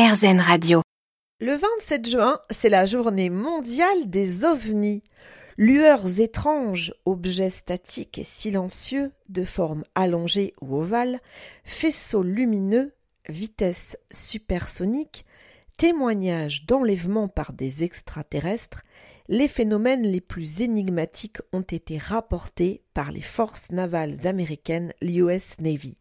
RZN Radio. Le 27 juin, c'est la journée mondiale des ovnis. Lueurs étranges, objets statiques et silencieux, de forme allongée ou ovale, faisceaux lumineux, vitesse supersonique, témoignages d'enlèvement par des extraterrestres, les phénomènes les plus énigmatiques ont été rapportés par les forces navales américaines, l'US Navy.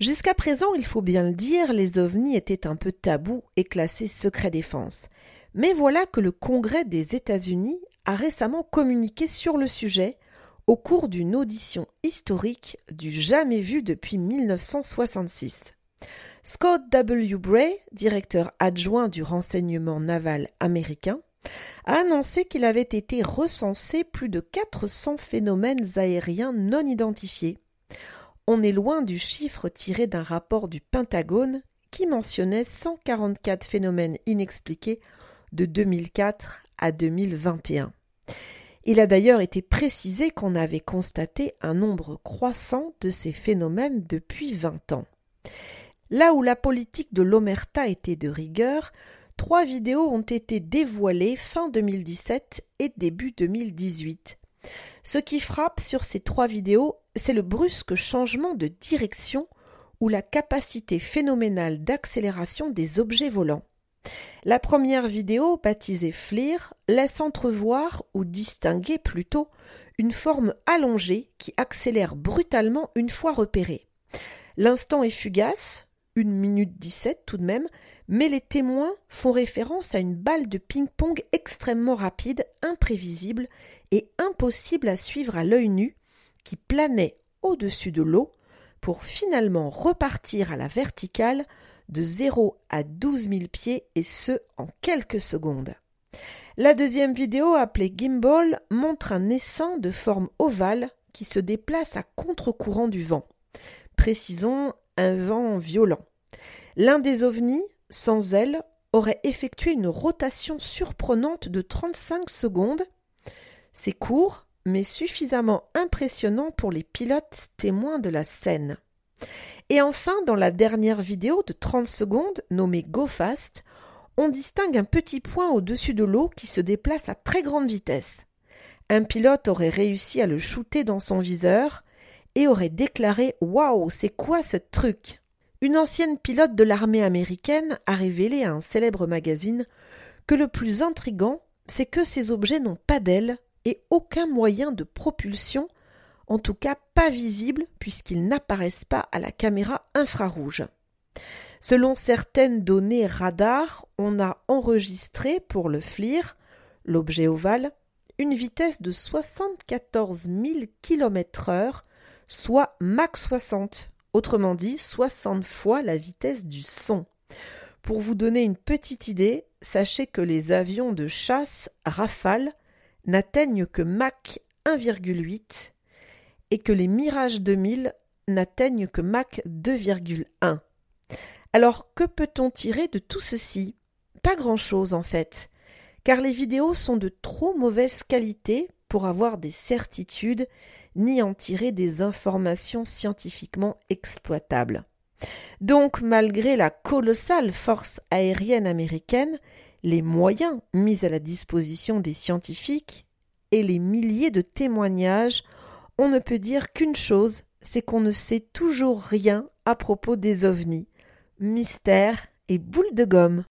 Jusqu'à présent, il faut bien le dire, les ovnis étaient un peu tabous et classés secret défense. Mais voilà que le Congrès des États-Unis a récemment communiqué sur le sujet au cours d'une audition historique du jamais vu depuis 1966. Scott W. Bray, directeur adjoint du renseignement naval américain, a annoncé qu'il avait été recensé plus de 400 phénomènes aériens non identifiés. On est loin du chiffre tiré d'un rapport du Pentagone qui mentionnait 144 phénomènes inexpliqués de 2004 à 2021. Il a d'ailleurs été précisé qu'on avait constaté un nombre croissant de ces phénomènes depuis 20 ans. Là où la politique de l'Omerta était de rigueur, trois vidéos ont été dévoilées fin 2017 et début 2018. Ce qui frappe sur ces trois vidéos, c'est le brusque changement de direction ou la capacité phénoménale d'accélération des objets volants. La première vidéo, baptisée FLIR, laisse entrevoir ou distinguer plutôt une forme allongée qui accélère brutalement une fois repérée. L'instant est fugace, une minute dix-sept tout de même, mais les témoins font référence à une balle de ping-pong extrêmement rapide, imprévisible et impossible à suivre à l'œil nu, qui planait au-dessus de l'eau pour finalement repartir à la verticale de 0 à 12 000 pieds et ce en quelques secondes. La deuxième vidéo appelée Gimbal montre un essaim de forme ovale qui se déplace à contre-courant du vent. Précisons un vent violent. L'un des ovnis, sans ailes, aurait effectué une rotation surprenante de 35 secondes. C'est court, mais suffisamment impressionnant pour les pilotes témoins de la scène. Et enfin, dans la dernière vidéo de 30 secondes, nommée Go Fast, on distingue un petit point au-dessus de l'eau qui se déplace à très grande vitesse. Un pilote aurait réussi à le shooter dans son viseur et aurait déclaré Waouh, c'est quoi ce truc? Une ancienne pilote de l'armée américaine a révélé à un célèbre magazine que le plus intrigant, c'est que ces objets n'ont pas d'ailes et aucun moyen de propulsion, en tout cas pas visible puisqu'ils n'apparaissent pas à la caméra infrarouge. Selon certaines données radar, on a enregistré pour le FLIR, l'objet ovale, une vitesse de 74 000 km heure, soit Mach 60, autrement dit 60 fois la vitesse du son. Pour vous donner une petite idée, sachez que les avions de chasse Rafale n'atteignent que Mach 1,8 et que les Mirage 2000 n'atteignent que Mach 2,1. Alors que peut-on tirer de tout ceci? Pas grand-chose en fait, car les vidéos sont de trop mauvaise qualité pour avoir des certitudes ni en tirer des informations scientifiquement exploitables. Donc, malgré la colossale force aérienne américaine, les moyens mis à la disposition des scientifiques et les milliers de témoignages, on ne peut dire qu'une chose, c'est qu'on ne sait toujours rien à propos des ovnis. Mystère et boule de gomme.